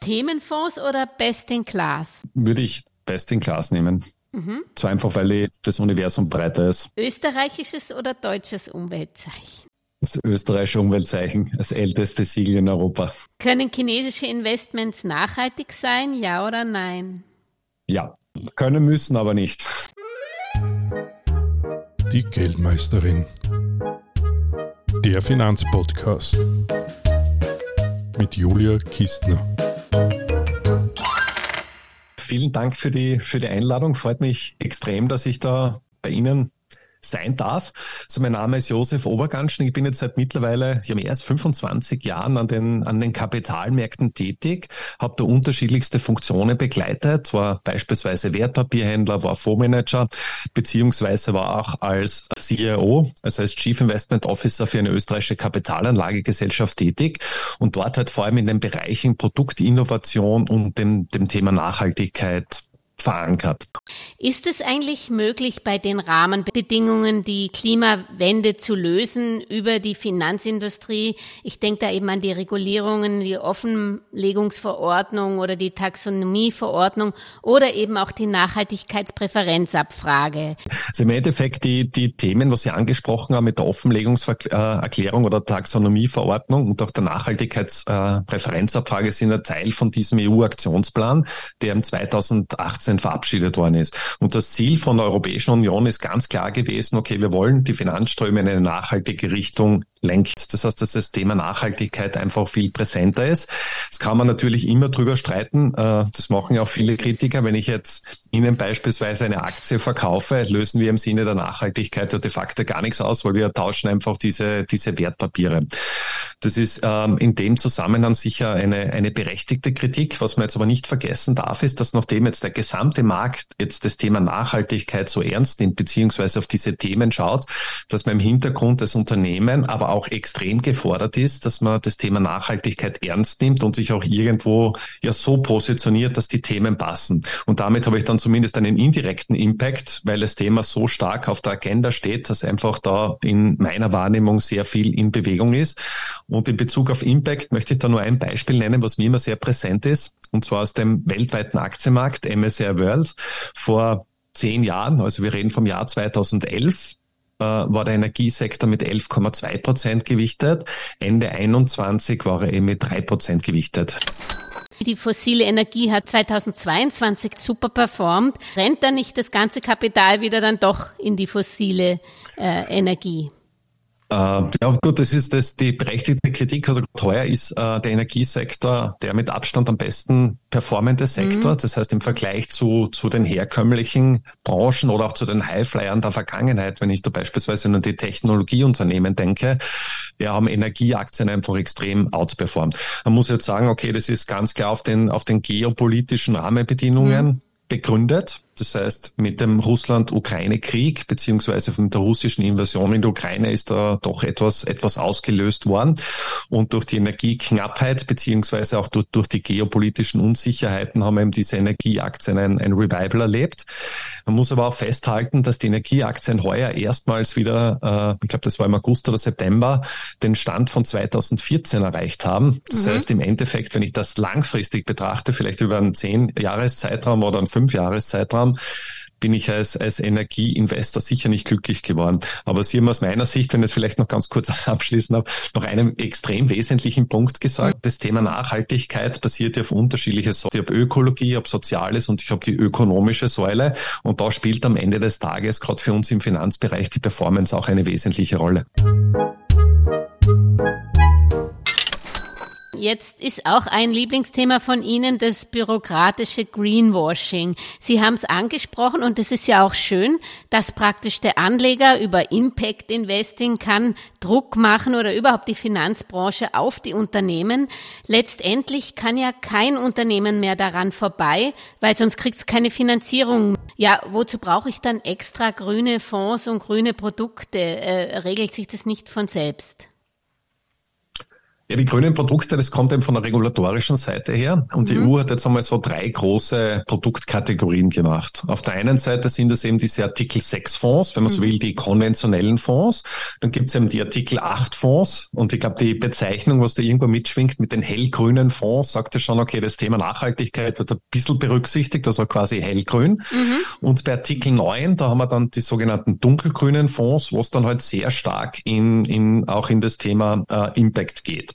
Themenfonds oder Best in Class? Würde ich Best in Class nehmen. Mhm. Zwar einfach, weil das Universum breiter ist. Österreichisches oder deutsches Umweltzeichen? Das österreichische Umweltzeichen, das älteste Siegel in Europa. Können chinesische Investments nachhaltig sein, ja oder nein? Ja, können müssen, aber nicht. Die Geldmeisterin. Der Finanzpodcast mit Julia Kistner. Vielen Dank für die, für die Einladung. Freut mich extrem, dass ich da bei Ihnen sein darf. Also mein Name ist Josef Oberganschen. Ich bin jetzt seit mittlerweile, ich habe erst 25 Jahren an den, an den Kapitalmärkten tätig, habe da unterschiedlichste Funktionen begleitet, war beispielsweise Wertpapierhändler, war Fondsmanager, beziehungsweise war auch als CEO, also als Chief Investment Officer für eine österreichische Kapitalanlagegesellschaft tätig und dort halt vor allem in den Bereichen Produktinnovation und dem, dem Thema Nachhaltigkeit verankert. Ist es eigentlich möglich, bei den Rahmenbedingungen die Klimawende zu lösen über die Finanzindustrie? Ich denke da eben an die Regulierungen, die Offenlegungsverordnung oder die Taxonomieverordnung oder eben auch die Nachhaltigkeitspräferenzabfrage. Also im Endeffekt die, die Themen, was Sie angesprochen haben mit der Offenlegungserklärung oder Taxonomieverordnung und auch der Nachhaltigkeitspräferenzabfrage sind ein Teil von diesem EU-Aktionsplan, der im 2018 2018 verabschiedet worden ist. Und das Ziel von der Europäischen Union ist ganz klar gewesen, okay, wir wollen die Finanzströme in eine nachhaltige Richtung lenkt. Das heißt, dass das Thema Nachhaltigkeit einfach viel präsenter ist. Das kann man natürlich immer drüber streiten. Äh, das machen ja auch viele Kritiker. Wenn ich jetzt Ihnen beispielsweise eine Aktie verkaufe, lösen wir im Sinne der Nachhaltigkeit ja de facto gar nichts aus, weil wir tauschen einfach diese, diese Wertpapiere. Das ist ähm, in dem Zusammenhang sicher eine, eine berechtigte Kritik. Was man jetzt aber nicht vergessen darf, ist, dass nachdem jetzt der gesamte Markt jetzt das Thema Nachhaltigkeit so ernst nimmt, beziehungsweise auf diese Themen schaut, dass man im Hintergrund das Unternehmen, aber auch extrem gefordert ist, dass man das Thema Nachhaltigkeit ernst nimmt und sich auch irgendwo ja so positioniert, dass die Themen passen. Und damit habe ich dann zumindest einen indirekten Impact, weil das Thema so stark auf der Agenda steht, dass einfach da in meiner Wahrnehmung sehr viel in Bewegung ist. Und in Bezug auf Impact möchte ich da nur ein Beispiel nennen, was mir immer sehr präsent ist, und zwar aus dem weltweiten Aktienmarkt MSCI World vor zehn Jahren, also wir reden vom Jahr 2011, äh, war der Energiesektor mit 11,2 Prozent gewichtet. Ende 21 war er eben mit 3 Prozent gewichtet. Die fossile Energie hat 2022 super performt. Rennt da nicht das ganze Kapital wieder dann doch in die fossile äh, Energie? Äh, ja, gut, das ist das die berechtigte Kritik. Also teuer ist äh, der Energiesektor der mit Abstand am besten performende Sektor. Mhm. Das heißt, im Vergleich zu, zu den herkömmlichen Branchen oder auch zu den Highflyern der Vergangenheit, wenn ich da beispielsweise an die Technologieunternehmen denke, ja, haben Energieaktien einfach extrem outperformt. Man muss jetzt sagen, okay, das ist ganz klar auf den, auf den geopolitischen Rahmenbedingungen mhm. begründet. Das heißt, mit dem Russland-Ukraine-Krieg beziehungsweise von der russischen Invasion in die Ukraine ist da doch etwas, etwas ausgelöst worden. Und durch die Energieknappheit beziehungsweise auch durch, durch die geopolitischen Unsicherheiten haben eben diese Energieaktien ein, ein Revival erlebt. Man muss aber auch festhalten, dass die Energieaktien heuer erstmals wieder, äh, ich glaube, das war im August oder September, den Stand von 2014 erreicht haben. Das mhm. heißt, im Endeffekt, wenn ich das langfristig betrachte, vielleicht über einen zehn Jahreszeitraum oder einen fünf Jahreszeitraum, haben, bin ich als, als Energieinvestor sicher nicht glücklich geworden. Aber Sie haben aus meiner Sicht, wenn ich es vielleicht noch ganz kurz abschließen habe, noch einen extrem wesentlichen Punkt gesagt. Das Thema Nachhaltigkeit basiert ja auf unterschiedliche Säulen. Ich habe Ökologie, ich habe Soziales und ich habe die ökonomische Säule. Und da spielt am Ende des Tages gerade für uns im Finanzbereich die Performance auch eine wesentliche Rolle. Jetzt ist auch ein Lieblingsthema von Ihnen das bürokratische Greenwashing. Sie haben es angesprochen und es ist ja auch schön, dass praktisch der Anleger über Impact Investing kann Druck machen oder überhaupt die Finanzbranche auf die Unternehmen. Letztendlich kann ja kein Unternehmen mehr daran vorbei, weil sonst kriegt es keine Finanzierung. Ja, wozu brauche ich dann extra grüne Fonds und grüne Produkte? Äh, regelt sich das nicht von selbst? Ja, die grünen Produkte, das kommt eben von der regulatorischen Seite her. Und mhm. die EU hat jetzt einmal so drei große Produktkategorien gemacht. Auf der einen Seite sind es eben diese Artikel 6 Fonds, wenn man mhm. so will, die konventionellen Fonds. Dann gibt es eben die Artikel 8 Fonds. Und ich glaube, die Bezeichnung, was da irgendwo mitschwingt mit den hellgrünen Fonds, sagt ja schon, okay, das Thema Nachhaltigkeit wird ein bisschen berücksichtigt, also quasi hellgrün. Mhm. Und bei Artikel 9, da haben wir dann die sogenannten dunkelgrünen Fonds, wo es dann halt sehr stark in, in, auch in das Thema äh, Impact geht.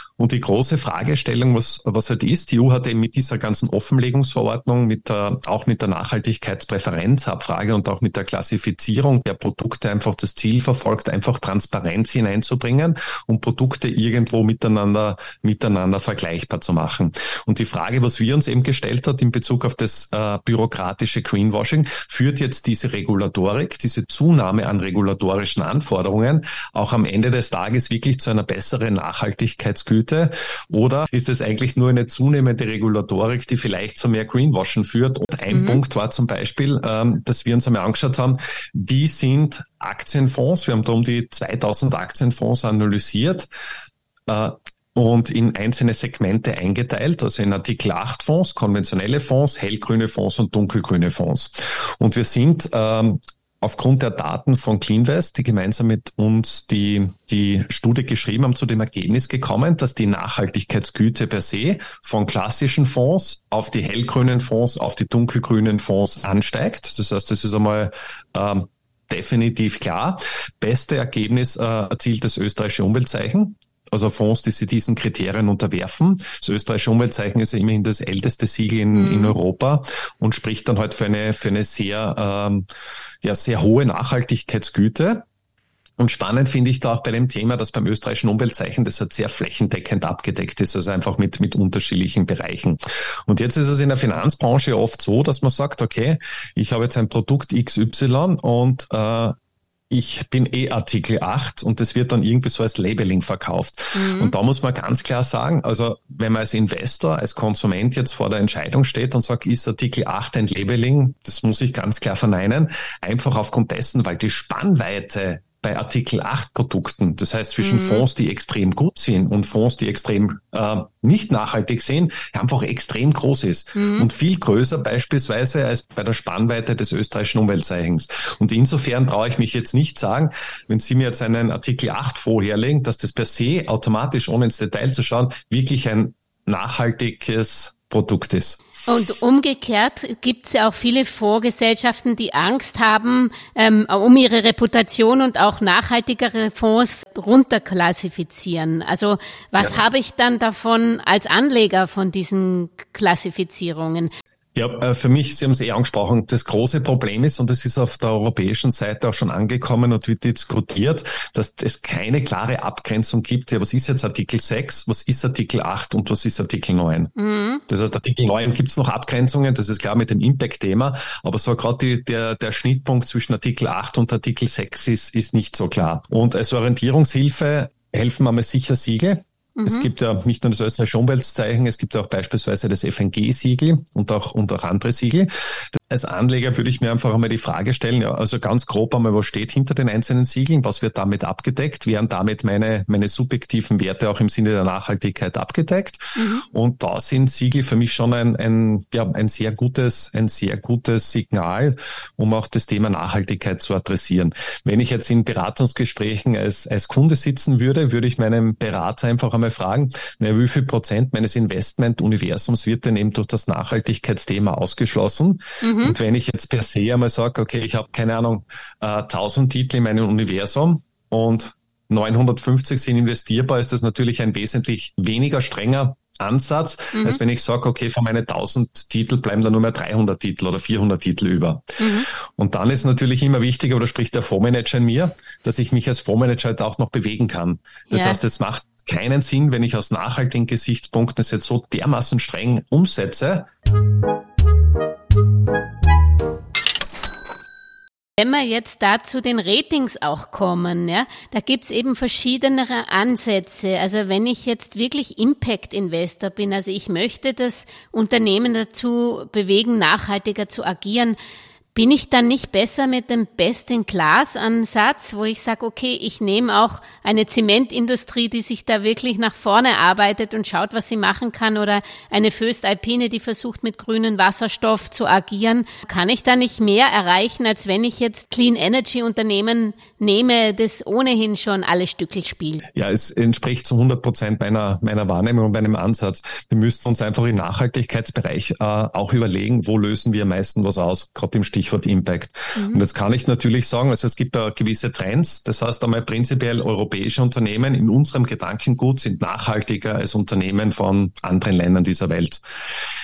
Und die große Fragestellung, was, was halt ist, die EU hat eben mit dieser ganzen Offenlegungsverordnung, mit der, auch mit der Nachhaltigkeitspräferenzabfrage und auch mit der Klassifizierung der Produkte einfach das Ziel verfolgt, einfach Transparenz hineinzubringen und Produkte irgendwo miteinander, miteinander vergleichbar zu machen. Und die Frage, was wir uns eben gestellt hat in Bezug auf das äh, bürokratische Greenwashing, führt jetzt diese Regulatorik, diese Zunahme an regulatorischen Anforderungen auch am Ende des Tages wirklich zu einer besseren Nachhaltigkeitsgüte Produkte? Oder ist es eigentlich nur eine zunehmende Regulatorik, die vielleicht zu mehr Greenwashing führt? Und ein mhm. Punkt war zum Beispiel, ähm, dass wir uns einmal angeschaut haben, wie sind Aktienfonds, wir haben da um die 2000 Aktienfonds analysiert, äh, und in einzelne Segmente eingeteilt, also in Artikel 8 Fonds, konventionelle Fonds, hellgrüne Fonds und dunkelgrüne Fonds. Und wir sind ähm, aufgrund der Daten von CleanVest, die gemeinsam mit uns die, die Studie geschrieben haben, zu dem Ergebnis gekommen, dass die Nachhaltigkeitsgüte per se von klassischen Fonds auf die hellgrünen Fonds, auf die dunkelgrünen Fonds ansteigt. Das heißt, das ist einmal ähm, definitiv klar. Beste Ergebnis äh, erzielt das österreichische Umweltzeichen also Fonds, die sich diesen Kriterien unterwerfen. Das österreichische Umweltzeichen ist ja immerhin das älteste Siegel in, mhm. in Europa und spricht dann halt für eine, für eine sehr, ähm, ja, sehr hohe Nachhaltigkeitsgüte. Und spannend finde ich da auch bei dem Thema, dass beim österreichischen Umweltzeichen das halt sehr flächendeckend abgedeckt ist, also einfach mit, mit unterschiedlichen Bereichen. Und jetzt ist es in der Finanzbranche oft so, dass man sagt, okay, ich habe jetzt ein Produkt XY und äh, ich bin eh Artikel 8 und das wird dann irgendwie so als Labeling verkauft. Mhm. Und da muss man ganz klar sagen, also wenn man als Investor, als Konsument jetzt vor der Entscheidung steht und sagt, ist Artikel 8 ein Labeling, das muss ich ganz klar verneinen, einfach aufgrund dessen, weil die Spannweite bei Artikel 8 Produkten, das heißt zwischen mhm. Fonds, die extrem gut sind und Fonds, die extrem äh, nicht nachhaltig sind, einfach extrem groß ist mhm. und viel größer beispielsweise als bei der Spannweite des österreichischen Umweltzeichens. Und insofern brauche ich mich jetzt nicht sagen, wenn Sie mir jetzt einen Artikel 8 vorherlegen, dass das per se automatisch, ohne ins Detail zu schauen, wirklich ein nachhaltiges Produkt ist. Und umgekehrt gibt es ja auch viele Fondsgesellschaften, die Angst haben, ähm, um ihre Reputation und auch nachhaltigere Fonds runterklassifizieren. Also was ja. habe ich dann davon als Anleger von diesen Klassifizierungen? Ja, äh, für mich, Sie haben es eh angesprochen, das große Problem ist, und es ist auf der europäischen Seite auch schon angekommen und wird diskutiert, dass es keine klare Abgrenzung gibt. Ja, was ist jetzt Artikel 6, was ist Artikel 8 und was ist Artikel 9? Mhm. Das heißt, Artikel 9 gibt es noch Abgrenzungen, das ist klar mit dem Impact-Thema, aber so gerade der, der Schnittpunkt zwischen Artikel 8 und Artikel 6 ist, ist nicht so klar. Und als Orientierungshilfe helfen wir mal sicher Siegel. Mhm. Es gibt ja nicht nur das österreichische Umweltzeichen, es gibt auch beispielsweise das FNG-Siegel und auch, und auch andere Siegel als Anleger würde ich mir einfach einmal die Frage stellen, ja, also ganz grob einmal, was steht hinter den einzelnen Siegeln, was wird damit abgedeckt, werden damit meine, meine subjektiven Werte auch im Sinne der Nachhaltigkeit abgedeckt. Mhm. Und da sind Siegel für mich schon ein, ein, ja, ein sehr gutes, ein sehr gutes Signal, um auch das Thema Nachhaltigkeit zu adressieren. Wenn ich jetzt in Beratungsgesprächen als, als Kunde sitzen würde, würde ich meinem Berater einfach einmal fragen, na, wie viel Prozent meines Investment-Universums wird denn eben durch das Nachhaltigkeitsthema ausgeschlossen? Mhm. Mhm. Und wenn ich jetzt per se einmal sage, okay, ich habe keine Ahnung, äh, 1000 Titel in meinem Universum und 950 sind investierbar, ist das natürlich ein wesentlich weniger strenger Ansatz, mhm. als wenn ich sage, okay, von meinen 1000 Titel bleiben da nur mehr 300 Titel oder 400 Titel über. Mhm. Und dann ist natürlich immer wichtig, oder spricht der Fondsmanager in mir, dass ich mich als Fondsmanager halt auch noch bewegen kann. Das ja. heißt, es macht keinen Sinn, wenn ich aus nachhaltigen Gesichtspunkten es jetzt so dermaßen streng umsetze. Wenn wir jetzt da zu den Ratings auch kommen, ja, da gibt's eben verschiedene Ansätze. Also wenn ich jetzt wirklich Impact-Investor bin, also ich möchte das Unternehmen dazu bewegen, nachhaltiger zu agieren, Bin ich dann nicht besser mit dem Best-in-Class-Ansatz, wo ich sage, okay, ich nehme auch eine Zementindustrie, die sich da wirklich nach vorne arbeitet und schaut, was sie machen kann, oder eine Föst Alpine, die versucht, mit grünem Wasserstoff zu agieren. Kann ich da nicht mehr erreichen, als wenn ich jetzt Clean Energy Unternehmen nehme, das ohnehin schon alle Stückel spielt? Ja, es entspricht zu 100 Prozent meiner, meiner Wahrnehmung und meinem Ansatz. Wir müssten uns einfach im Nachhaltigkeitsbereich äh, auch überlegen, wo lösen wir am meisten was aus, gerade im Stil Stichwort Impact. Mhm. Und jetzt kann ich natürlich sagen, also es gibt da gewisse Trends. Das heißt einmal prinzipiell europäische Unternehmen in unserem Gedankengut sind nachhaltiger als Unternehmen von anderen Ländern dieser Welt.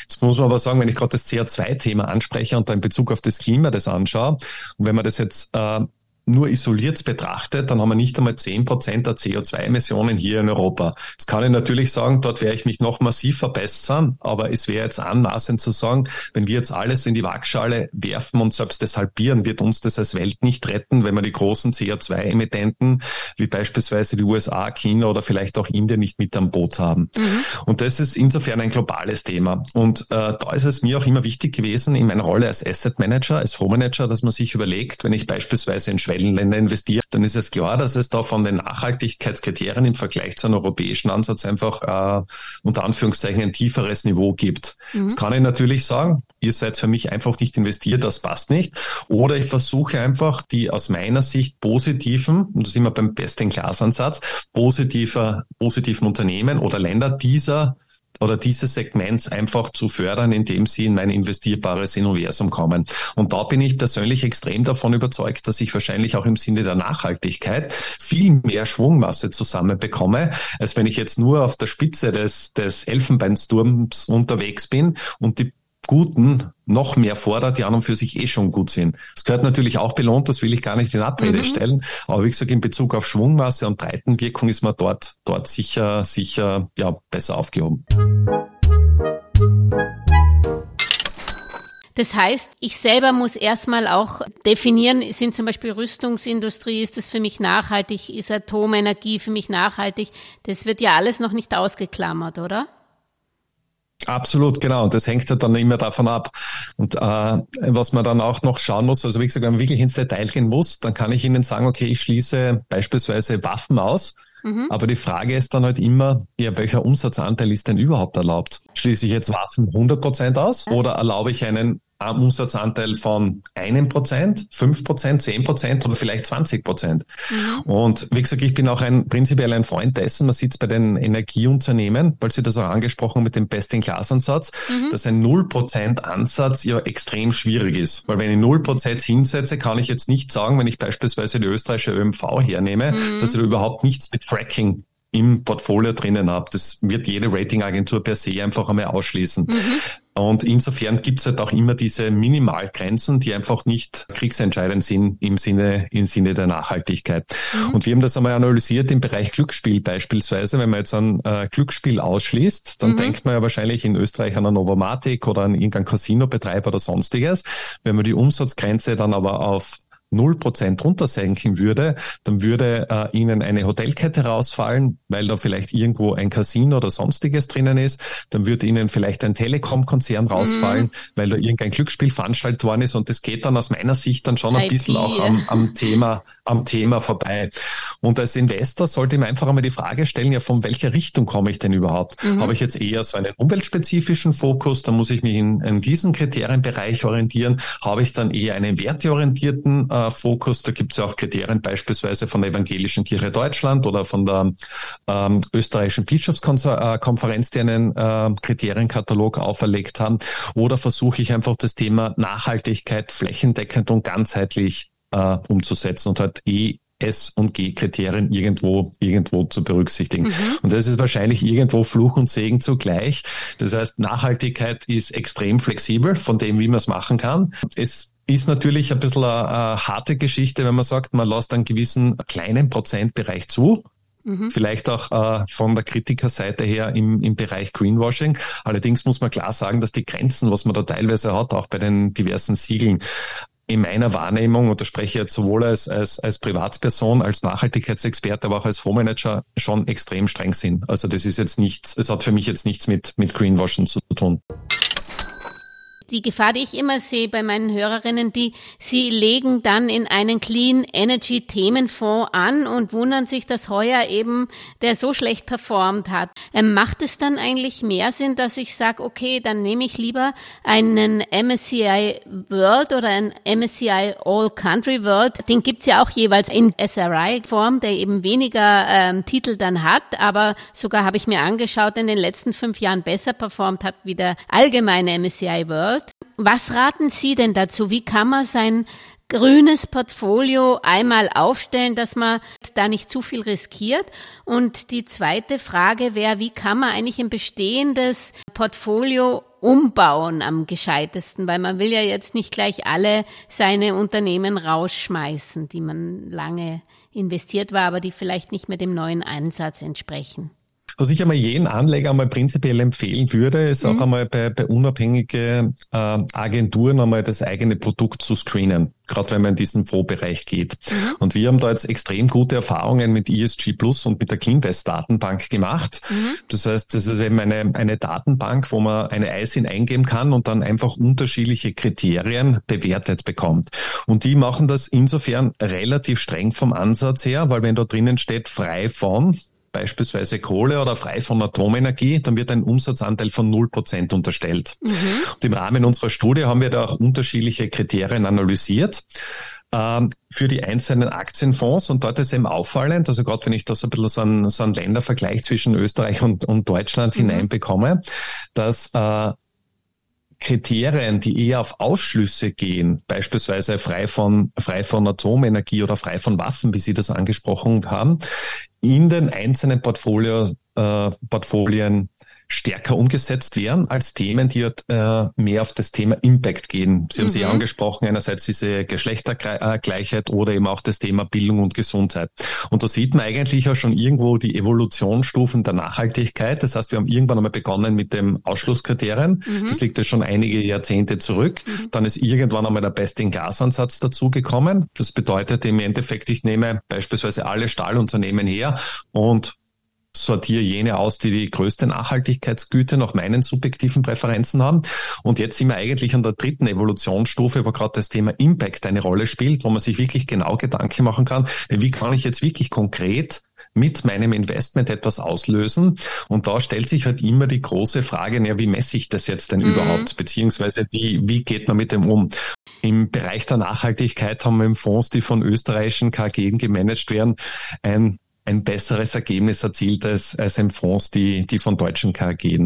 Jetzt muss man aber sagen, wenn ich gerade das CO2-Thema anspreche und da in Bezug auf das Klima das anschaue, und wenn man das jetzt äh, nur isoliert betrachtet, dann haben wir nicht einmal zehn Prozent der CO2-Emissionen hier in Europa. Jetzt kann ich natürlich sagen, dort werde ich mich noch massiv verbessern, aber es wäre jetzt anmaßend zu sagen, wenn wir jetzt alles in die Waagschale werfen und selbst das halbieren, wird uns das als Welt nicht retten, wenn wir die großen CO2-Emittenten wie beispielsweise die USA, China oder vielleicht auch Indien nicht mit am Boot haben. Mhm. Und das ist insofern ein globales Thema. Und äh, da ist es mir auch immer wichtig gewesen, in meiner Rolle als Asset Manager, als Fondsmanager, dass man sich überlegt, wenn ich beispielsweise in Schweden Schwellenländer investiert, dann ist es klar, dass es da von den Nachhaltigkeitskriterien im Vergleich zu einem europäischen Ansatz einfach äh, unter Anführungszeichen ein tieferes Niveau gibt. Mhm. Das kann ich natürlich sagen, ihr seid für mich einfach nicht investiert, das passt nicht. Oder ich versuche einfach die aus meiner Sicht positiven, und das sind wir beim Best-in-Class-Ansatz, positiver, positiven Unternehmen oder Länder dieser oder dieses Segments einfach zu fördern, indem sie in mein investierbares Universum kommen. Und da bin ich persönlich extrem davon überzeugt, dass ich wahrscheinlich auch im Sinne der Nachhaltigkeit viel mehr Schwungmasse zusammenbekomme, als wenn ich jetzt nur auf der Spitze des, des Elfenbeinsturms unterwegs bin und die Guten noch mehr fordert, die an und für sich eh schon gut sind. Es gehört natürlich auch belohnt, das will ich gar nicht in Abrede mhm. stellen. Aber wie gesagt, in Bezug auf Schwungmasse und Breitenwirkung ist man dort, dort sicher, sicher, ja, besser aufgehoben. Das heißt, ich selber muss erstmal auch definieren, sind zum Beispiel Rüstungsindustrie, ist das für mich nachhaltig, ist Atomenergie für mich nachhaltig? Das wird ja alles noch nicht ausgeklammert, oder? Absolut, genau. Und das hängt ja dann immer davon ab. Und äh, was man dann auch noch schauen muss, also wie gesagt, wenn man wirklich ins Detail gehen muss, dann kann ich Ihnen sagen, okay, ich schließe beispielsweise Waffen aus. Mhm. Aber die Frage ist dann halt immer, ja, welcher Umsatzanteil ist denn überhaupt erlaubt? Schließe ich jetzt Waffen 100 Prozent aus oder erlaube ich einen Umsatzanteil von einem Prozent, fünf Prozent, zehn Prozent oder vielleicht 20 Prozent. Mhm. Und wie gesagt, ich bin auch ein prinzipiell ein Freund dessen, man sieht es bei den Energieunternehmen, weil Sie das auch angesprochen mit dem Best-in-Class-Ansatz, mhm. dass ein null Prozent Ansatz ja extrem schwierig ist. Weil wenn ich null Prozent hinsetze, kann ich jetzt nicht sagen, wenn ich beispielsweise die österreichische ÖMV hernehme, mhm. dass ich da überhaupt nichts mit Fracking im Portfolio drinnen habe. Das wird jede Ratingagentur per se einfach einmal ausschließen. Mhm. Und insofern gibt es halt auch immer diese Minimalgrenzen, die einfach nicht kriegsentscheidend sind im Sinne, im Sinne der Nachhaltigkeit. Mhm. Und wir haben das einmal analysiert im Bereich Glücksspiel beispielsweise. Wenn man jetzt ein äh, Glücksspiel ausschließt, dann mhm. denkt man ja wahrscheinlich in Österreich an eine Novomatic oder an irgendeinen Casino-Betreiber oder sonstiges. Wenn man die Umsatzgrenze dann aber auf 0% runtersenken würde, dann würde äh, Ihnen eine Hotelkette rausfallen, weil da vielleicht irgendwo ein Casino oder sonstiges drinnen ist. Dann würde Ihnen vielleicht ein Telekom-Konzern mhm. rausfallen, mhm. weil da irgendein Glücksspiel veranstaltet worden ist. Und das geht dann aus meiner Sicht dann schon ein bisschen auch am, am Thema am Thema vorbei. Und als Investor sollte man einfach einmal die Frage stellen, ja, von welcher Richtung komme ich denn überhaupt? Mhm. Habe ich jetzt eher so einen umweltspezifischen Fokus, da muss ich mich in, in diesem Kriterienbereich orientieren. Habe ich dann eher einen werteorientierten äh, Fokus? Da gibt es ja auch Kriterien beispielsweise von der Evangelischen Kirche Deutschland oder von der ähm, österreichischen Bischofskonferenz, die einen äh, Kriterienkatalog auferlegt haben. Oder versuche ich einfach das Thema Nachhaltigkeit flächendeckend und ganzheitlich äh, umzusetzen und halt E, S und G-Kriterien irgendwo, irgendwo zu berücksichtigen. Mhm. Und das ist wahrscheinlich irgendwo Fluch und Segen zugleich. Das heißt, Nachhaltigkeit ist extrem flexibel von dem, wie man es machen kann. Es ist natürlich ein bisschen eine, eine harte Geschichte, wenn man sagt, man lässt einen gewissen kleinen Prozentbereich zu. Mhm. Vielleicht auch äh, von der Kritikerseite her im, im Bereich Greenwashing. Allerdings muss man klar sagen, dass die Grenzen, was man da teilweise hat, auch bei den diversen Siegeln, in meiner Wahrnehmung, und da spreche ich jetzt sowohl als, als, als Privatperson, als Nachhaltigkeitsexperte, aber auch als Fondsmanager schon extrem streng sind. Also das ist jetzt nichts, es hat für mich jetzt nichts mit, mit Greenwashing zu tun. Die Gefahr, die ich immer sehe bei meinen Hörerinnen, die sie legen dann in einen Clean Energy Themenfonds an und wundern sich, dass heuer eben der so schlecht performt hat. Ähm, macht es dann eigentlich mehr Sinn, dass ich sage, okay, dann nehme ich lieber einen MSCI World oder einen MSCI All Country World. Den gibt's ja auch jeweils in SRI-Form, der eben weniger ähm, Titel dann hat, aber sogar habe ich mir angeschaut, in den letzten fünf Jahren besser performt hat wie der allgemeine MSCI World. Was raten Sie denn dazu? Wie kann man sein grünes Portfolio einmal aufstellen, dass man da nicht zu viel riskiert? Und die zweite Frage wäre, wie kann man eigentlich ein bestehendes Portfolio umbauen am gescheitesten, weil man will ja jetzt nicht gleich alle seine Unternehmen rausschmeißen, die man lange investiert war, aber die vielleicht nicht mehr dem neuen Einsatz entsprechen. Was ich einmal jeden Anleger einmal prinzipiell empfehlen würde, ist mhm. auch einmal bei, bei unabhängige äh, Agenturen einmal das eigene Produkt zu screenen, gerade wenn man in diesen Fondsbereich geht. Mhm. Und wir haben da jetzt extrem gute Erfahrungen mit ESG Plus und mit der Cleanvest Datenbank gemacht. Mhm. Das heißt, das ist eben eine, eine Datenbank, wo man eine ISIN eingeben kann und dann einfach unterschiedliche Kriterien bewertet bekommt. Und die machen das insofern relativ streng vom Ansatz her, weil wenn da drinnen steht frei von, beispielsweise Kohle oder frei von Atomenergie, dann wird ein Umsatzanteil von 0% unterstellt. Mhm. Und im Rahmen unserer Studie haben wir da auch unterschiedliche Kriterien analysiert ähm, für die einzelnen Aktienfonds und dort ist eben auffallend, also gerade wenn ich da so ein bisschen so einen, so einen Ländervergleich zwischen Österreich und, und Deutschland mhm. hineinbekomme, dass äh, Kriterien, die eher auf Ausschlüsse gehen, beispielsweise frei von, frei von Atomenergie oder frei von Waffen, wie Sie das angesprochen haben, in den einzelnen Portfolio, äh, Portfolien stärker umgesetzt werden als Themen, die äh, mehr auf das Thema Impact gehen. Sie haben mhm. sie angesprochen, einerseits diese Geschlechtergleichheit oder eben auch das Thema Bildung und Gesundheit. Und da sieht man eigentlich auch schon irgendwo die Evolutionsstufen der Nachhaltigkeit. Das heißt, wir haben irgendwann einmal begonnen mit dem Ausschlusskriterien. Mhm. Das liegt ja schon einige Jahrzehnte zurück. Mhm. Dann ist irgendwann einmal der Best-in-Gas-Ansatz dazugekommen. Das bedeutet im Endeffekt, ich nehme beispielsweise alle Stahlunternehmen her und sortiere jene aus, die die größte Nachhaltigkeitsgüte nach meinen subjektiven Präferenzen haben. Und jetzt sind wir eigentlich an der dritten Evolutionsstufe, wo gerade das Thema Impact eine Rolle spielt, wo man sich wirklich genau Gedanken machen kann, wie kann ich jetzt wirklich konkret mit meinem Investment etwas auslösen. Und da stellt sich halt immer die große Frage, ja, wie messe ich das jetzt denn mhm. überhaupt? Beziehungsweise wie, wie geht man mit dem um? Im Bereich der Nachhaltigkeit haben wir im Fonds, die von österreichischen KG gemanagt werden, ein ein besseres Ergebnis erzielt als, als im Fonds, die, die von deutschen KG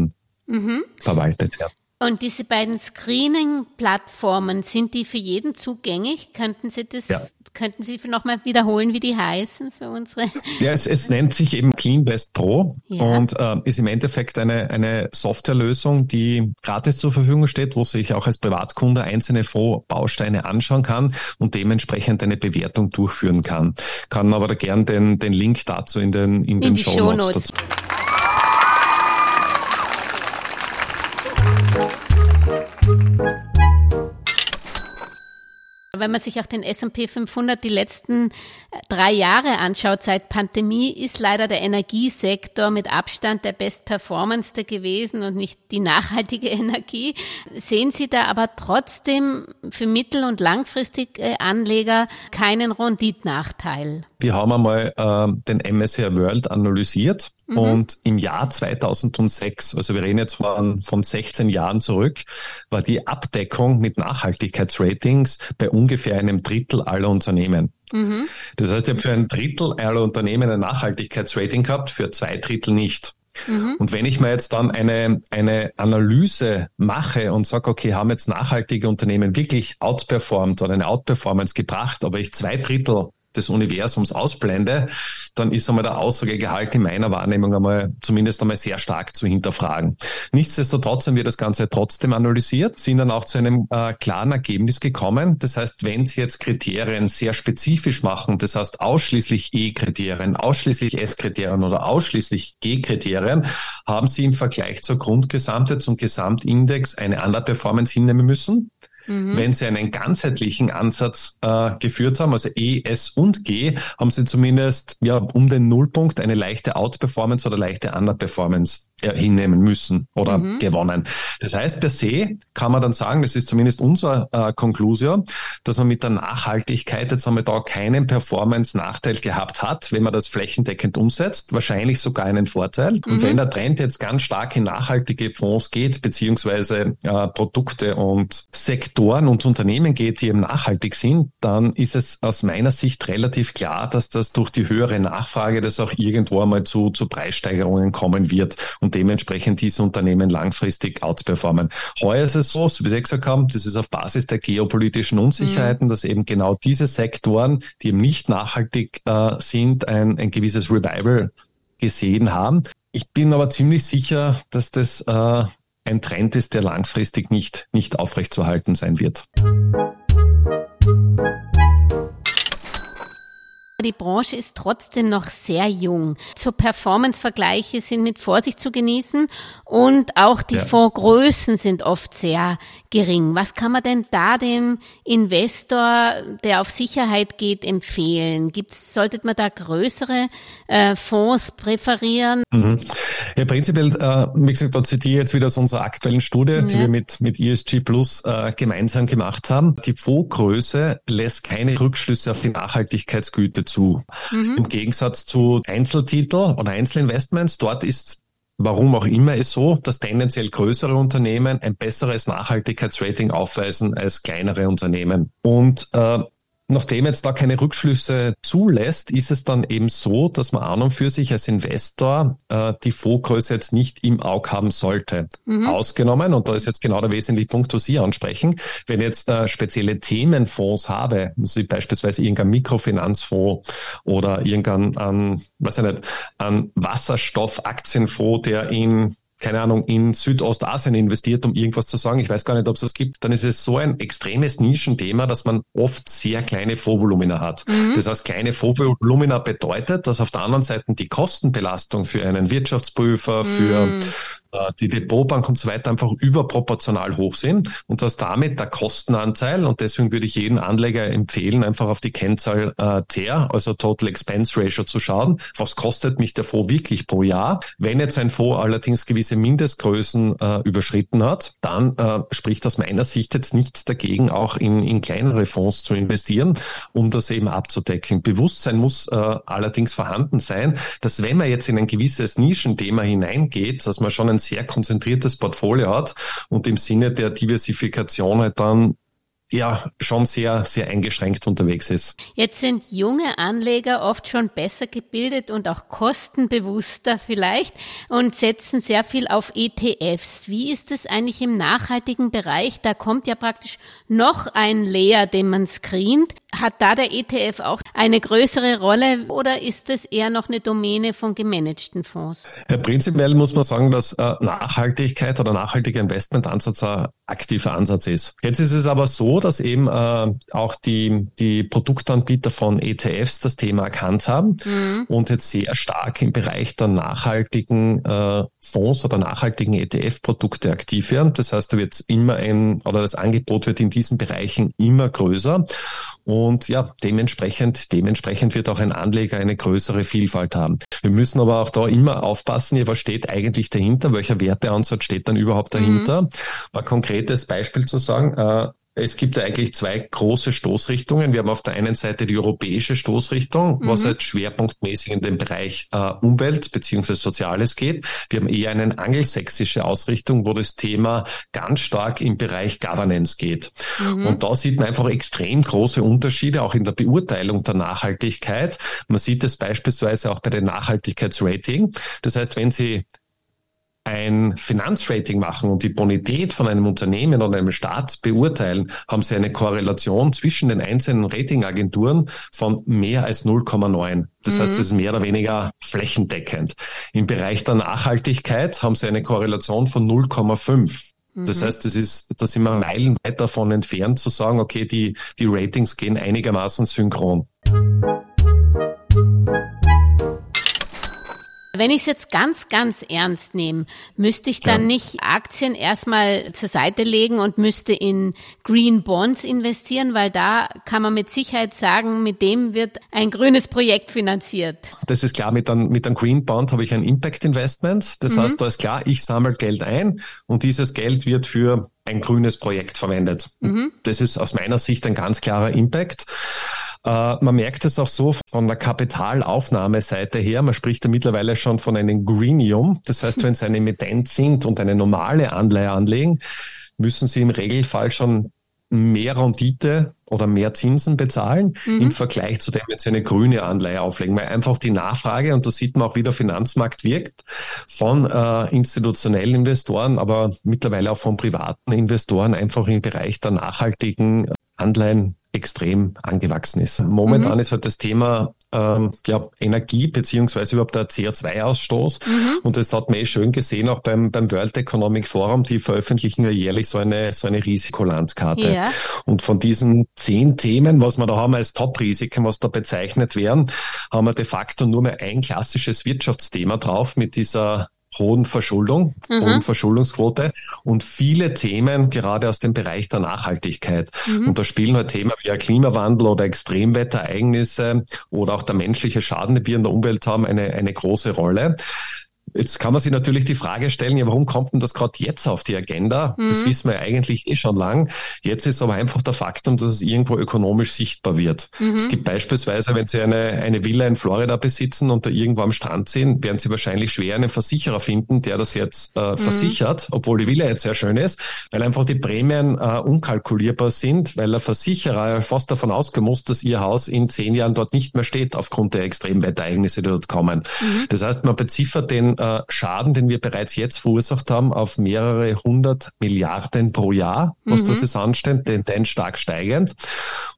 mhm. verwaltet werden. Und diese beiden Screening-Plattformen, sind die für jeden zugänglich? Könnten Sie das, ja. könnten Sie nochmal wiederholen, wie die heißen für unsere? Ja, es, es nennt sich eben CleanVest Pro ja. und äh, ist im Endeffekt eine, eine Softwarelösung, die gratis zur Verfügung steht, wo sich auch als Privatkunde einzelne Fondsbausteine anschauen kann und dementsprechend eine Bewertung durchführen kann. Kann aber da gern den, den Link dazu in den, in, in den Show Notes dazu. Wenn man sich auch den S&P 500 die letzten äh, drei Jahre anschaut, seit Pandemie, ist leider der Energiesektor mit Abstand der bestperformendste gewesen und nicht die nachhaltige Energie. Sehen Sie da aber trotzdem für mittel- und langfristige Anleger keinen Renditnachteil? Wir haben einmal äh, den MSCI World analysiert mhm. und im Jahr 2006, also wir reden jetzt von, von 16 Jahren zurück, war die Abdeckung mit Nachhaltigkeitsratings bei ungefähr einem Drittel aller Unternehmen. Mhm. Das heißt, ich habe für ein Drittel aller Unternehmen ein Nachhaltigkeitsrating gehabt, für zwei Drittel nicht. Mhm. Und wenn ich mir jetzt dann eine, eine Analyse mache und sage, okay, haben jetzt nachhaltige Unternehmen wirklich outperformed oder eine Outperformance gebracht, aber ich zwei Drittel des Universums ausblende, dann ist einmal der Aussagegehalt in meiner Wahrnehmung einmal zumindest einmal sehr stark zu hinterfragen. Nichtsdestotrotz haben wir das Ganze trotzdem analysiert, sind dann auch zu einem äh, klaren Ergebnis gekommen. Das heißt, wenn Sie jetzt Kriterien sehr spezifisch machen, das heißt ausschließlich E-Kriterien, ausschließlich S-Kriterien oder ausschließlich G-Kriterien, haben Sie im Vergleich zur Grundgesamte, zum Gesamtindex eine andere Performance hinnehmen müssen Mhm. Wenn sie einen ganzheitlichen Ansatz äh, geführt haben, also E, S und G, haben sie zumindest ja um den Nullpunkt eine leichte Outperformance oder leichte Underperformance äh, hinnehmen müssen oder mhm. gewonnen. Das heißt, per se kann man dann sagen, das ist zumindest unser äh, Conclusio, dass man mit der Nachhaltigkeit jetzt einmal da keinen Performance-Nachteil gehabt hat, wenn man das flächendeckend umsetzt, wahrscheinlich sogar einen Vorteil. Mhm. Und wenn der Trend jetzt ganz stark in nachhaltige Fonds geht, beziehungsweise äh, Produkte und Sektoren und Unternehmen geht, die eben nachhaltig sind, dann ist es aus meiner Sicht relativ klar, dass das durch die höhere Nachfrage das auch irgendwo einmal zu, zu Preissteigerungen kommen wird. Und dementsprechend diese Unternehmen langfristig outperformen. Heuer ist es so, wie Sie gesagt haben, das ist auf Basis der geopolitischen Unsicherheiten, mhm. dass eben genau diese Sektoren, die eben nicht nachhaltig äh, sind, ein, ein gewisses Revival gesehen haben. Ich bin aber ziemlich sicher, dass das äh, ein Trend ist, der langfristig nicht, nicht aufrechtzuerhalten sein wird. Die Branche ist trotzdem noch sehr jung. So Performance-Vergleiche sind mit Vorsicht zu genießen und auch die ja. Fondsgrößen sind oft sehr gering. Was kann man denn da dem Investor, der auf Sicherheit geht, empfehlen? Gibt's, sollte man da größere äh, Fonds präferieren? Mhm. Ja, prinzipiell, äh, wie gesagt, da zitiere ich jetzt wieder aus unserer aktuellen Studie, ja. die wir mit, mit ESG Plus äh, gemeinsam gemacht haben. Die Fondsgröße lässt keine Rückschlüsse auf die Nachhaltigkeitsgüte zu. Mhm. Im Gegensatz zu Einzeltitel oder Einzelinvestments, dort ist warum auch immer es so, dass tendenziell größere Unternehmen ein besseres Nachhaltigkeitsrating aufweisen als kleinere Unternehmen. Und äh, Nachdem jetzt da keine Rückschlüsse zulässt, ist es dann eben so, dass man an und für sich als Investor äh, die Fondsgröße jetzt nicht im Auge haben sollte. Mhm. Ausgenommen, und da ist jetzt genau der wesentliche Punkt, was Sie ansprechen, wenn ich jetzt äh, spezielle Themenfonds habe, also beispielsweise irgendein Mikrofinanzfonds oder irgendein, ähm, weiß ich nicht, ein Wasserstoffaktienfonds, der in keine Ahnung, in Südostasien investiert, um irgendwas zu sagen, ich weiß gar nicht, ob es das gibt, dann ist es so ein extremes Nischenthema, dass man oft sehr kleine Vorvolumina hat. Mhm. Das heißt, kleine Vorvolumina bedeutet, dass auf der anderen Seite die Kostenbelastung für einen Wirtschaftsprüfer, für mhm. Äh, die Depotbank und so weiter einfach überproportional hoch sind und dass damit der Kostenanteil, und deswegen würde ich jeden Anleger empfehlen, einfach auf die Kennzahl äh, TER, also Total Expense Ratio zu schauen, was kostet mich der Fonds wirklich pro Jahr. Wenn jetzt ein Fonds allerdings gewisse Mindestgrößen äh, überschritten hat, dann äh, spricht aus meiner Sicht jetzt nichts dagegen, auch in, in kleinere Fonds zu investieren, um das eben abzudecken. Bewusstsein muss äh, allerdings vorhanden sein, dass wenn man jetzt in ein gewisses Nischenthema hineingeht, dass man schon ein sehr konzentriertes Portfolio hat und im Sinne der Diversifikation halt dann ja schon sehr, sehr eingeschränkt unterwegs ist. Jetzt sind junge Anleger oft schon besser gebildet und auch kostenbewusster vielleicht und setzen sehr viel auf ETFs. Wie ist es eigentlich im nachhaltigen Bereich? Da kommt ja praktisch noch ein Layer, den man screent. Hat da der ETF auch eine größere Rolle oder ist es eher noch eine Domäne von gemanagten Fonds? Ja, prinzipiell muss man sagen, dass äh, Nachhaltigkeit oder nachhaltiger Investmentansatz ein aktiver Ansatz ist. Jetzt ist es aber so, dass eben äh, auch die, die Produktanbieter von ETFs das Thema erkannt haben mhm. und jetzt sehr stark im Bereich der nachhaltigen äh, Fonds oder nachhaltigen ETF-Produkte aktiv werden. Das heißt, da wird immer ein, oder das Angebot wird in diesen Bereichen immer größer. Und ja, dementsprechend, dementsprechend wird auch ein Anleger eine größere Vielfalt haben. Wir müssen aber auch da immer aufpassen, ja, was steht eigentlich dahinter? Welcher Werteansatz steht dann überhaupt dahinter? Mhm. Ein konkretes Beispiel zu sagen, äh, es gibt ja eigentlich zwei große Stoßrichtungen. Wir haben auf der einen Seite die europäische Stoßrichtung, mhm. was halt schwerpunktmäßig in den Bereich äh, Umwelt beziehungsweise Soziales geht. Wir haben eher eine angelsächsische Ausrichtung, wo das Thema ganz stark im Bereich Governance geht. Mhm. Und da sieht man einfach extrem große Unterschiede, auch in der Beurteilung der Nachhaltigkeit. Man sieht es beispielsweise auch bei den Nachhaltigkeitsrating. Das heißt, wenn Sie ein Finanzrating machen und die Bonität von einem Unternehmen oder einem Staat beurteilen, haben sie eine Korrelation zwischen den einzelnen Ratingagenturen von mehr als 0,9. Das mhm. heißt, es ist mehr oder weniger flächendeckend. Im Bereich der Nachhaltigkeit haben sie eine Korrelation von 0,5. Das mhm. heißt, das ist, da sind wir meilenweit davon entfernt zu sagen, okay, die, die Ratings gehen einigermaßen synchron. Wenn ich es jetzt ganz, ganz ernst nehme, müsste ich dann ja. nicht Aktien erstmal zur Seite legen und müsste in Green Bonds investieren, weil da kann man mit Sicherheit sagen, mit dem wird ein grünes Projekt finanziert. Das ist klar, mit einem, mit einem Green Bond habe ich ein Impact Investment. Das mhm. heißt, da ist klar, ich sammle Geld ein und dieses Geld wird für ein grünes Projekt verwendet. Mhm. Das ist aus meiner Sicht ein ganz klarer Impact. Uh, man merkt es auch so von der Kapitalaufnahmeseite her. Man spricht da mittlerweile schon von einem Greenium. Das heißt, wenn Sie ein Emittent sind und eine normale Anleihe anlegen, müssen Sie im Regelfall schon mehr Rendite oder mehr Zinsen bezahlen mhm. im Vergleich zu dem, wenn Sie eine grüne Anleihe auflegen, weil einfach die Nachfrage, und da sieht man auch, wie der Finanzmarkt wirkt, von äh, institutionellen Investoren, aber mittlerweile auch von privaten Investoren einfach im Bereich der nachhaltigen Anleihen extrem angewachsen ist. Momentan mhm. ist halt das Thema ähm, ja, Energie beziehungsweise überhaupt der CO2-Ausstoß. Mhm. Und das hat man eh schön gesehen, auch beim, beim World Economic Forum, die veröffentlichen ja jährlich so eine, so eine Risikolandkarte. Ja. Und von diesen zehn Themen, was wir da haben als Top-Risiken, was da bezeichnet werden, haben wir de facto nur mehr ein klassisches Wirtschaftsthema drauf mit dieser hohen Verschuldung, mhm. hohen Verschuldungsquote und viele Themen gerade aus dem Bereich der Nachhaltigkeit. Mhm. Und da spielen halt Themen wie Klimawandel oder Extremwetterereignisse oder auch der menschliche Schaden, den wir in der Umwelt haben, eine, eine große Rolle. Jetzt kann man sich natürlich die Frage stellen, ja, warum kommt denn das gerade jetzt auf die Agenda? Mhm. Das wissen wir eigentlich eh schon lang. Jetzt ist aber einfach der Faktum, dass es irgendwo ökonomisch sichtbar wird. Mhm. Es gibt beispielsweise, wenn Sie eine, eine Villa in Florida besitzen und da irgendwo am Strand sehen, werden Sie wahrscheinlich schwer einen Versicherer finden, der das jetzt äh, mhm. versichert, obwohl die Villa jetzt sehr schön ist, weil einfach die Prämien äh, unkalkulierbar sind, weil der Versicherer fast davon ausgehen muss, dass Ihr Haus in zehn Jahren dort nicht mehr steht aufgrund der Extremwetterereignisse, die dort kommen. Mhm. Das heißt, man beziffert den äh, Schaden, den wir bereits jetzt verursacht haben, auf mehrere hundert Milliarden pro Jahr, was mhm. das ist ansteht, denn, stark steigend.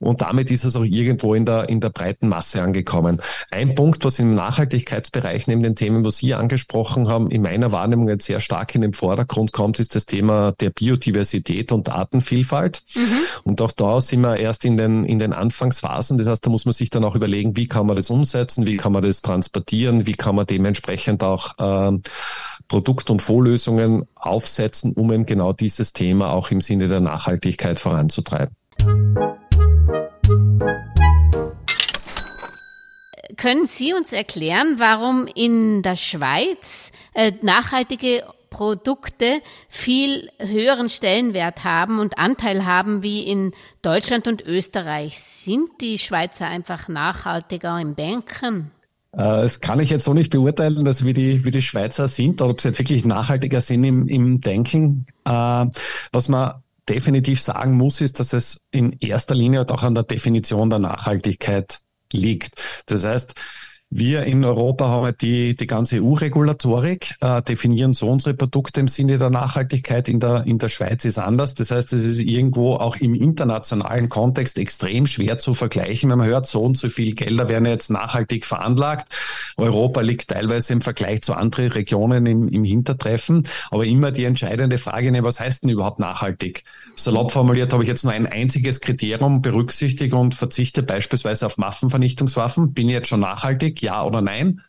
Und damit ist es auch irgendwo in der, in der breiten Masse angekommen. Ein Punkt, was im Nachhaltigkeitsbereich neben den Themen, was Sie angesprochen haben, in meiner Wahrnehmung jetzt sehr stark in den Vordergrund kommt, ist das Thema der Biodiversität und Artenvielfalt. Mhm. Und auch da sind wir erst in den, in den Anfangsphasen. Das heißt, da muss man sich dann auch überlegen, wie kann man das umsetzen, wie kann man das transportieren, wie kann man dementsprechend auch äh, Produkt- und Vorlösungen aufsetzen, um eben genau dieses Thema auch im Sinne der Nachhaltigkeit voranzutreiben. Können Sie uns erklären, warum in der Schweiz äh, nachhaltige Produkte viel höheren Stellenwert haben und Anteil haben wie in Deutschland und Österreich? Sind die Schweizer einfach nachhaltiger im Denken? Äh, das kann ich jetzt so nicht beurteilen, dass wie die, wie die Schweizer sind oder ob sie jetzt wirklich nachhaltiger sind im, im Denken. Äh, was man definitiv sagen muss, ist, dass es in erster Linie auch an der Definition der Nachhaltigkeit liegt. Das heißt, wir in Europa haben die, die ganze EU-Regulatorik, äh, definieren so unsere Produkte im Sinne der Nachhaltigkeit. In der, in der Schweiz ist anders. Das heißt, es ist irgendwo auch im internationalen Kontext extrem schwer zu vergleichen. Wenn man hört, so und so viel Gelder werden jetzt nachhaltig veranlagt. Europa liegt teilweise im Vergleich zu anderen Regionen im, im Hintertreffen. Aber immer die entscheidende Frage, ne, was heißt denn überhaupt nachhaltig? Salopp formuliert habe ich jetzt nur ein einziges Kriterium berücksichtige und verzichte beispielsweise auf Waffenvernichtungswaffen. Bin ich jetzt schon nachhaltig? Ja oder nein?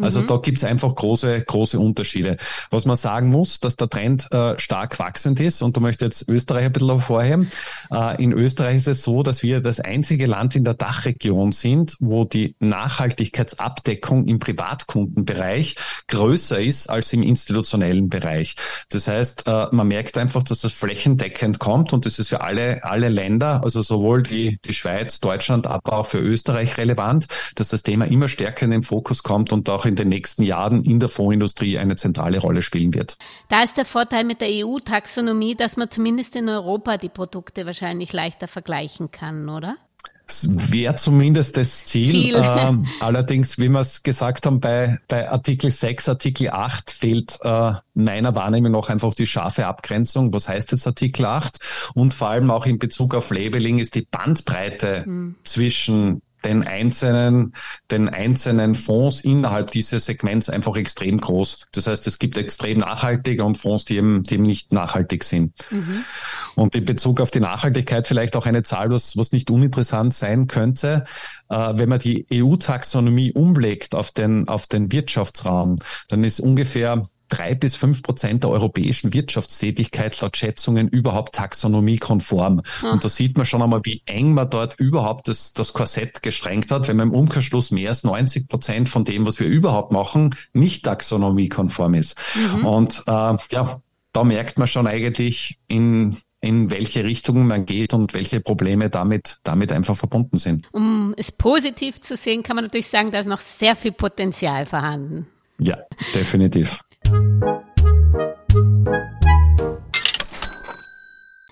Also mhm. da gibt's einfach große, große Unterschiede. Was man sagen muss, dass der Trend äh, stark wachsend ist und da möchte jetzt Österreich ein bisschen hervorheben. Äh, in Österreich ist es so, dass wir das einzige Land in der Dachregion sind, wo die Nachhaltigkeitsabdeckung im Privatkundenbereich größer ist als im institutionellen Bereich. Das heißt, äh, man merkt einfach, dass das flächendeckend kommt und das ist für alle, alle Länder, also sowohl die, die Schweiz, Deutschland, aber auch für Österreich relevant, dass das Thema immer stärker in den Fokus kommt und auch in den nächsten Jahren in der Fondsindustrie eine zentrale Rolle spielen wird. Da ist der Vorteil mit der EU-Taxonomie, dass man zumindest in Europa die Produkte wahrscheinlich leichter vergleichen kann, oder? Wäre zumindest das Ziel. Ziel. Ähm, allerdings, wie wir es gesagt haben, bei, bei Artikel 6, Artikel 8 fehlt äh, meiner Wahrnehmung noch einfach die scharfe Abgrenzung. Was heißt jetzt Artikel 8? Und vor allem auch in Bezug auf Labeling ist die Bandbreite mhm. zwischen den einzelnen, den einzelnen Fonds innerhalb dieses Segments einfach extrem groß. Das heißt, es gibt extrem nachhaltige und Fonds, die eben, die eben nicht nachhaltig sind. Mhm. Und in Bezug auf die Nachhaltigkeit vielleicht auch eine Zahl, was, was nicht uninteressant sein könnte. Äh, wenn man die EU-Taxonomie umlegt auf den, auf den Wirtschaftsraum, dann ist ungefähr drei bis fünf Prozent der europäischen Wirtschaftstätigkeit laut Schätzungen überhaupt taxonomiekonform. Hm. Und da sieht man schon einmal, wie eng man dort überhaupt das, das Korsett gestrengt hat, wenn man im Umkehrschluss mehr als 90 Prozent von dem, was wir überhaupt machen, nicht taxonomiekonform ist. Mhm. Und äh, ja, da merkt man schon eigentlich, in, in welche Richtung man geht und welche Probleme damit, damit einfach verbunden sind. Um es positiv zu sehen, kann man natürlich sagen, da ist noch sehr viel Potenzial vorhanden. Ja, definitiv. Thank you.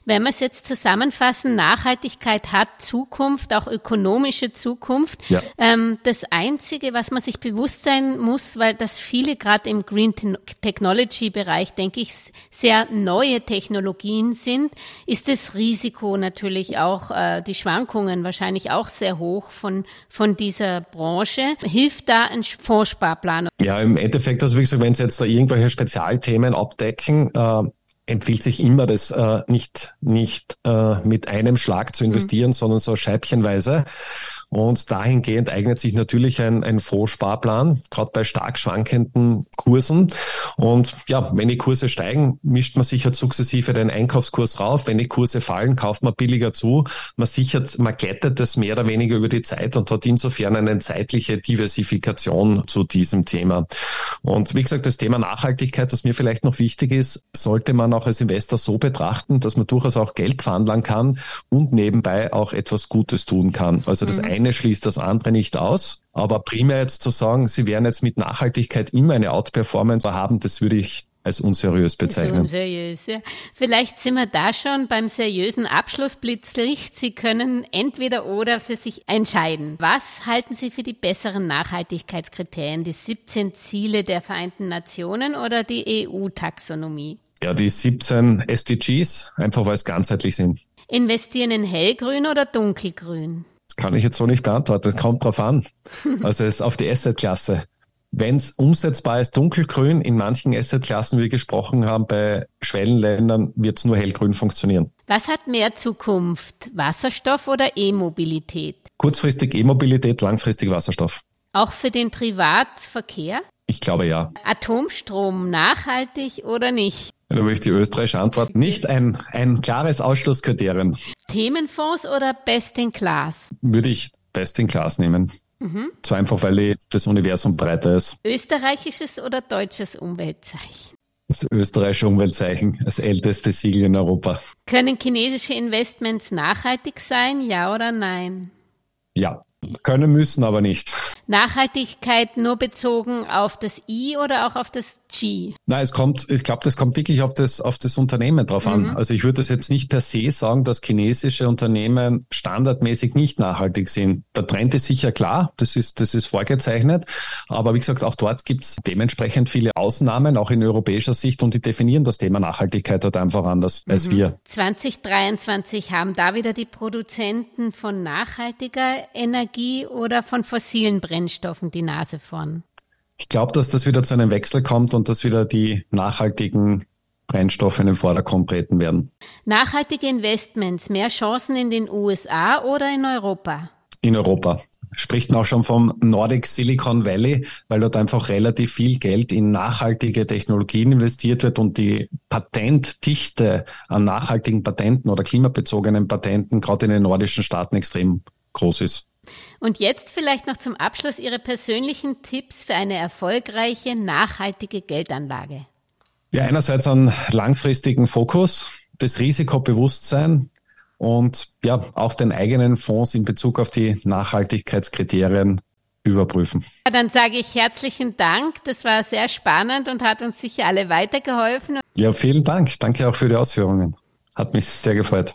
Wenn wir es jetzt zusammenfassen, Nachhaltigkeit hat Zukunft, auch ökonomische Zukunft. Ja. Ähm, das Einzige, was man sich bewusst sein muss, weil das viele gerade im Green Technology Bereich, denke ich, sehr neue Technologien sind, ist das Risiko natürlich auch, äh, die Schwankungen wahrscheinlich auch sehr hoch von, von dieser Branche. Hilft da ein Fondssparplan? Ja, im Endeffekt, also wie gesagt, wenn Sie jetzt da irgendwelche Spezialthemen abdecken, äh, empfiehlt sich immer, das äh, nicht, nicht äh, mit einem Schlag zu investieren, mhm. sondern so scheibchenweise. Und dahingehend eignet sich natürlich ein, ein Fondssparplan, gerade bei stark schwankenden Kursen. Und ja, wenn die Kurse steigen, mischt man sicher sukzessive den Einkaufskurs rauf. Wenn die Kurse fallen, kauft man billiger zu. Man sichert, man glättet das mehr oder weniger über die Zeit und hat insofern eine zeitliche Diversifikation zu diesem Thema. Und wie gesagt, das Thema Nachhaltigkeit, was mir vielleicht noch wichtig ist, sollte man auch als Investor so betrachten, dass man durchaus auch Geld veranlagen kann und nebenbei auch etwas Gutes tun kann. Also das mhm. eine eine schließt das andere nicht aus. Aber primär jetzt zu sagen, sie werden jetzt mit Nachhaltigkeit immer eine Outperformance haben, das würde ich als unseriös bezeichnen. Unseriös, ja. Vielleicht sind wir da schon beim seriösen Abschlussblitzlicht. Sie können entweder oder für sich entscheiden. Was halten Sie für die besseren Nachhaltigkeitskriterien? Die 17 Ziele der Vereinten Nationen oder die EU-Taxonomie? Ja, die 17 SDGs, einfach weil es ganzheitlich sind. Investieren in hellgrün oder dunkelgrün? Kann ich jetzt so nicht beantworten. Das kommt drauf an. Also es ist auf die Assetklasse. Wenn es umsetzbar ist, dunkelgrün, in manchen Assetklassen, wie wir gesprochen haben, bei Schwellenländern wird es nur hellgrün funktionieren. Was hat mehr Zukunft? Wasserstoff oder E-Mobilität? Kurzfristig E-Mobilität, langfristig Wasserstoff. Auch für den Privatverkehr? Ich glaube ja. Atomstrom nachhaltig oder nicht? Da möchte ich die österreichische Antwort. Nicht ein, ein klares Ausschlusskriterium. Themenfonds oder Best in Class? Würde ich Best in Class nehmen. Mhm. Zwar einfach, weil das Universum breiter ist. Österreichisches oder deutsches Umweltzeichen? Das österreichische Umweltzeichen, das älteste Siegel in Europa. Können chinesische Investments nachhaltig sein, ja oder nein? Ja. Können müssen, aber nicht. Nachhaltigkeit nur bezogen auf das I oder auch auf das G? Nein, es kommt, ich glaube, das kommt wirklich auf das, auf das Unternehmen drauf an. Mhm. Also ich würde das jetzt nicht per se sagen, dass chinesische Unternehmen standardmäßig nicht nachhaltig sind. Der Trend ist sicher klar, das ist, das ist vorgezeichnet. Aber wie gesagt, auch dort gibt es dementsprechend viele Ausnahmen, auch in europäischer Sicht, und die definieren das Thema Nachhaltigkeit halt einfach anders mhm. als wir. 2023 haben da wieder die Produzenten von nachhaltiger Energie Energie oder von fossilen Brennstoffen die Nase vorn? Ich glaube, dass das wieder zu einem Wechsel kommt und dass wieder die nachhaltigen Brennstoffe in den Vordergrund treten werden. Nachhaltige Investments, mehr Chancen in den USA oder in Europa? In Europa. Spricht man auch schon vom Nordic Silicon Valley, weil dort einfach relativ viel Geld in nachhaltige Technologien investiert wird und die Patentdichte an nachhaltigen Patenten oder klimabezogenen Patenten gerade in den nordischen Staaten extrem groß ist. Und jetzt vielleicht noch zum Abschluss Ihre persönlichen Tipps für eine erfolgreiche, nachhaltige Geldanlage. Ja, einerseits einen langfristigen Fokus, das Risikobewusstsein und ja, auch den eigenen Fonds in Bezug auf die Nachhaltigkeitskriterien überprüfen. Ja, dann sage ich herzlichen Dank. Das war sehr spannend und hat uns sicher alle weitergeholfen. Ja, vielen Dank. Danke auch für die Ausführungen. Hat mich sehr gefreut.